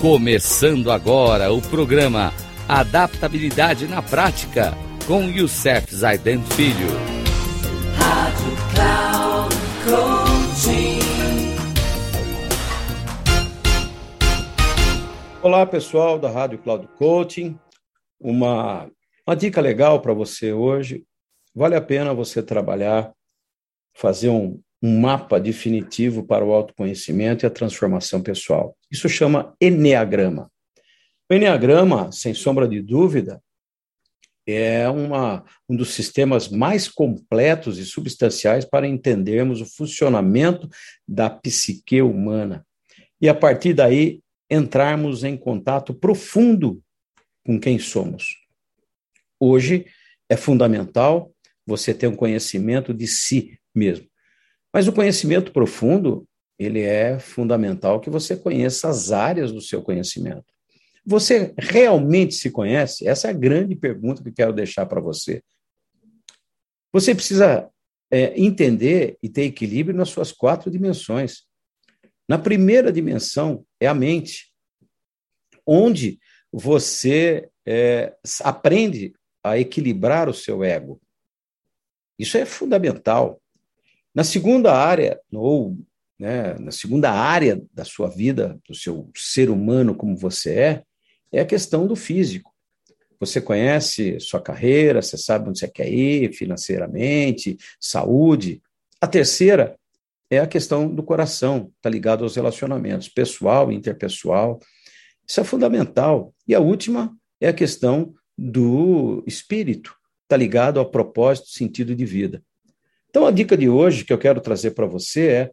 Começando agora o programa Adaptabilidade na Prática com Youssef Zaiden Filho. Rádio Cloud Coaching. Olá pessoal da Rádio Cloud Coaching. Uma, uma dica legal para você hoje. Vale a pena você trabalhar, fazer um, um mapa definitivo para o autoconhecimento e a transformação pessoal. Isso chama Enneagrama. O Enneagrama, sem sombra de dúvida, é uma, um dos sistemas mais completos e substanciais para entendermos o funcionamento da psique humana. E a partir daí, entrarmos em contato profundo com quem somos. Hoje é fundamental você ter um conhecimento de si mesmo. Mas o conhecimento profundo, ele é fundamental que você conheça as áreas do seu conhecimento. Você realmente se conhece? Essa é a grande pergunta que quero deixar para você. Você precisa é, entender e ter equilíbrio nas suas quatro dimensões. Na primeira dimensão é a mente, onde você é, aprende a equilibrar o seu ego. Isso é fundamental. Na segunda área, ou né, na segunda área da sua vida, do seu ser humano como você é, é a questão do físico. Você conhece sua carreira, você sabe onde você quer ir financeiramente, saúde. A terceira é a questão do coração, está ligado aos relacionamentos pessoal e interpessoal. Isso é fundamental. E a última é a questão do espírito, está ligado ao propósito, sentido de vida. Então, a dica de hoje que eu quero trazer para você é: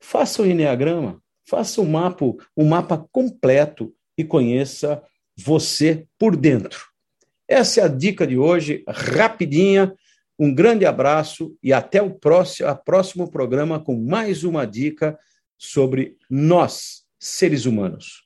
faça o Enneagrama, faça um mapa, um mapa completo e conheça você por dentro. Essa é a dica de hoje, rapidinha. Um grande abraço e até o próximo, a próximo programa com mais uma dica sobre nós, seres humanos.